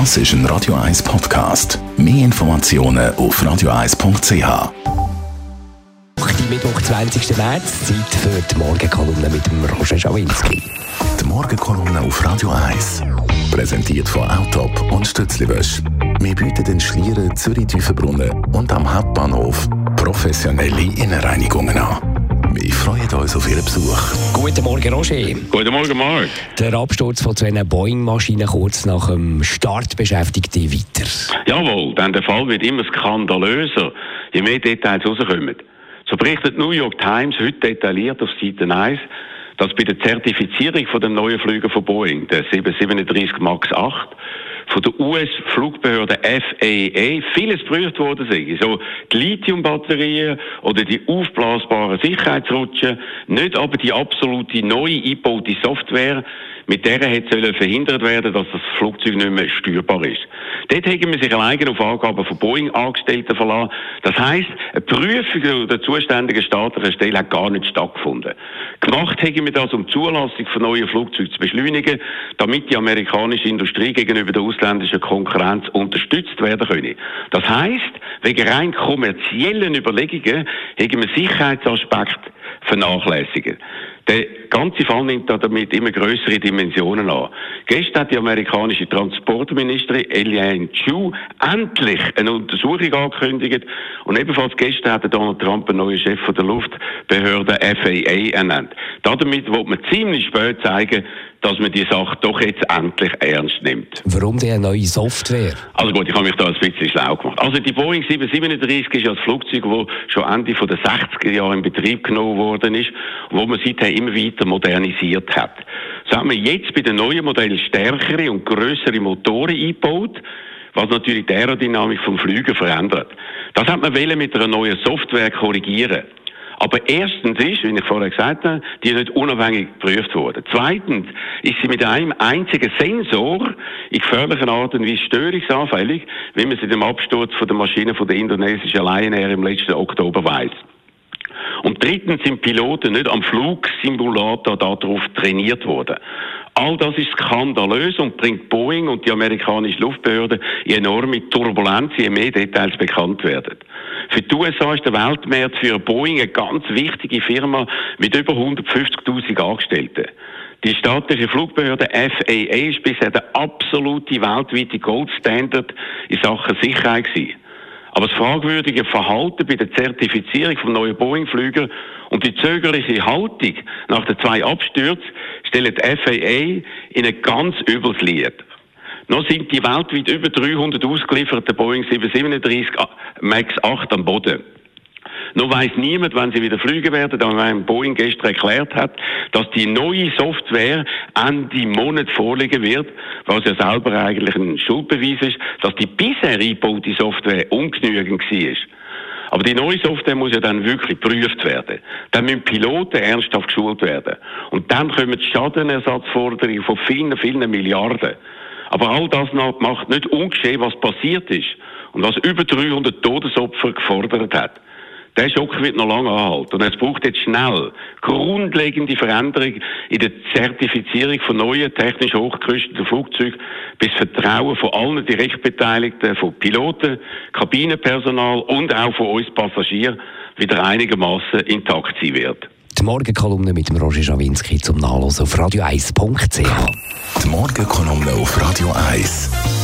Das ist ein Radio 1 Podcast. Mehr Informationen auf radio1.ch. Mittwoch, 20. März, Zeit für die Morgenkolumne mit dem Roger Schawinski. Die Morgenkolumne auf Radio 1. Präsentiert von Autop und Stützliwösch. Wir bieten den Schlieren Zürich-Tiefenbrunnen und am Hauptbahnhof professionelle Innenreinigungen an. Besuch. Guten Morgen, Roger. Guten Morgen, Marc. Der Absturz von zwei Boeing-Maschinen kurz nach dem Start beschäftigt dich weiter. Jawohl, denn der Fall wird immer skandalöser, je mehr Details rauskommen. So berichtet New York Times heute detailliert auf Seite 1, dass bei der Zertifizierung von dem neuen Flüger von Boeing, der 737 MAX 8, von der US-Flugbehörde FAA vieles geprüft worden sei. So die Lithiumbatterien oder die aufblasbaren Sicherheitsrutschen, nicht aber die absolute neue eingebaute Software, mit der hätte verhindert werden dass das Flugzeug nicht mehr steuerbar ist. Dort haben wir sich alleine auf Angaben von Boeing-Angestellten verlassen. Das heisst, eine Prüfung der zuständigen staatlichen Stelle hat gar nicht stattgefunden. Gemacht haben wir das, um die Zulassung von neuen Flugzeugen zu beschleunigen, damit die amerikanische Industrie gegenüber der ausländischen Konkurrenz unterstützt werden könne. Das heisst, wegen rein kommerziellen Überlegungen haben wir Sicherheitsaspekte vernachlässigen. Der ganze Fall nimmt damit immer größere Dimensionen an. Gestern hat die amerikanische Transportministerin Eliane Chu endlich eine Untersuchung angekündigt und ebenfalls gestern hat Donald Trump einen neuen Chef der Luftbehörde FAA ernannt. Damit wird man ziemlich spät zeigen, dass man die Sache doch jetzt endlich ernst nimmt. Warum die neue Software? Also gut, ich habe mich da ein bisschen schlau gemacht. Also die Boeing 737 ist ja das Flugzeug, das schon Ende der 60er Jahre in Betrieb genommen worden ist, wo man seither immer weiter modernisiert hat. So haben wir jetzt bei den neuen Modellen stärkere und größere Motoren eingebaut, was natürlich die Aerodynamik vom Flügen verändert. Das hat man mit einer neuen Software korrigieren. Aber erstens ist, wie ich vorher gesagt habe, die nicht unabhängig geprüft worden. Zweitens ist sie mit einem einzigen Sensor in gefährlicher Art und Weise störungsanfällig, wie man sie dem Absturz von der Maschine von der indonesischen Lion Air im letzten Oktober weiß. Und drittens sind Piloten nicht am Flugsimulator darauf trainiert worden. All das ist skandalös und bringt Boeing und die amerikanische Luftbehörde in enorme Turbulenz, je mehr Details bekannt werden. Für die USA ist der Weltmarkt für Boeing eine ganz wichtige Firma mit über 150.000 Angestellten. Die staatliche Flugbehörde FAA ist bisher der absolute weltweite Goldstandard in Sachen Sicherheit gewesen. Aber das fragwürdige Verhalten bei der Zertifizierung von neuen Boeing-Flügern und die zögerliche Haltung nach den zwei Abstürzen stellen die FAA in ein ganz übles Lied. Noch sind die weltweit über 300 ausgelieferten Boeing 737 MAX 8 am Boden. Noch weiß niemand, wann sie wieder fliegen werden, da mein Boeing gestern erklärt hat, dass die neue Software Ende Monat vorliegen wird, was ja selber eigentlich ein Schuldbeweis ist, dass die bisher eingebaute Software ungenügend war. Aber die neue Software muss ja dann wirklich geprüft werden. Dann müssen Piloten ernsthaft geschult werden. Und dann kommen die Schadenersatzforderungen von vielen, vielen Milliarden. Aber all das macht nicht ungeschehen, was passiert ist und was über 300 Todesopfer gefordert hat. Der Schock wird noch lange anhalten. Und es braucht jetzt schnell grundlegende Veränderungen in der Zertifizierung von neuen technisch hochgerüsteten Flugzeugen, bis Vertrauen von allen Direktbeteiligten, von Piloten, Kabinenpersonal und auch von uns Passagieren wieder einigermaßen intakt sein wird. Die Morgenkolumne mit dem Roger Schawinski zum Nachlesen auf radio1.ch. Die Morgenkolumne auf Radio 1.